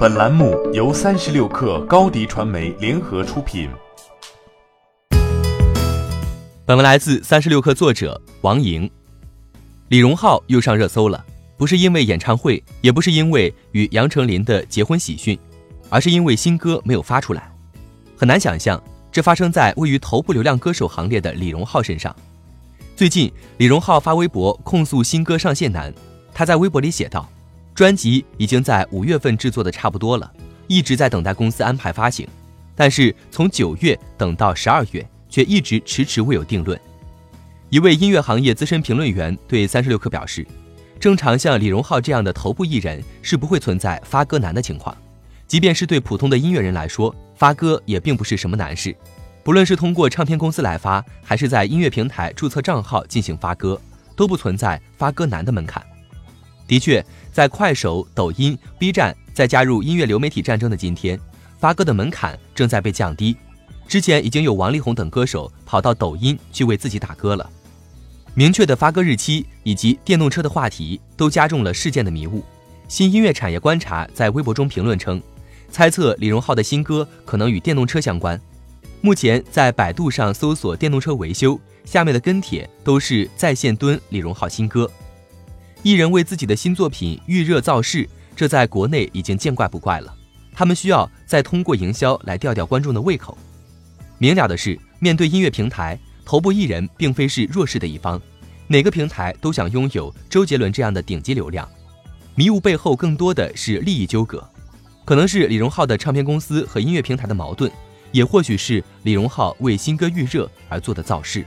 本栏目由三十六氪高低传媒联合出品。本文来自三十六氪作者王莹。李荣浩又上热搜了，不是因为演唱会，也不是因为与杨丞琳的结婚喜讯，而是因为新歌没有发出来。很难想象，这发生在位于头部流量歌手行列的李荣浩身上。最近，李荣浩发微博控诉新歌上线难。他在微博里写道：“专辑已经在五月份制作的差不多了，一直在等待公司安排发行，但是从九月等到十二月，却一直迟迟未有定论。”一位音乐行业资深评论员对三十六氪表示：“正常像李荣浩这样的头部艺人是不会存在发歌难的情况，即便是对普通的音乐人来说，发歌也并不是什么难事。”不论是通过唱片公司来发，还是在音乐平台注册账号进行发歌，都不存在发歌难的门槛。的确，在快手、抖音、B 站在加入音乐流媒体战争的今天，发歌的门槛正在被降低。之前已经有王力宏等歌手跑到抖音去为自己打歌了。明确的发歌日期以及电动车的话题，都加重了事件的迷雾。新音乐产业观察在微博中评论称，猜测李荣浩的新歌可能与电动车相关。目前在百度上搜索电动车维修，下面的跟帖都是在线蹲李荣浩新歌。艺人为自己的新作品预热造势，这在国内已经见怪不怪了。他们需要再通过营销来吊吊观众的胃口。明了的是，面对音乐平台，头部艺人并非是弱势的一方，哪个平台都想拥有周杰伦这样的顶级流量。迷雾背后更多的是利益纠葛，可能是李荣浩的唱片公司和音乐平台的矛盾。也或许是李荣浩为新歌预热而做的造势。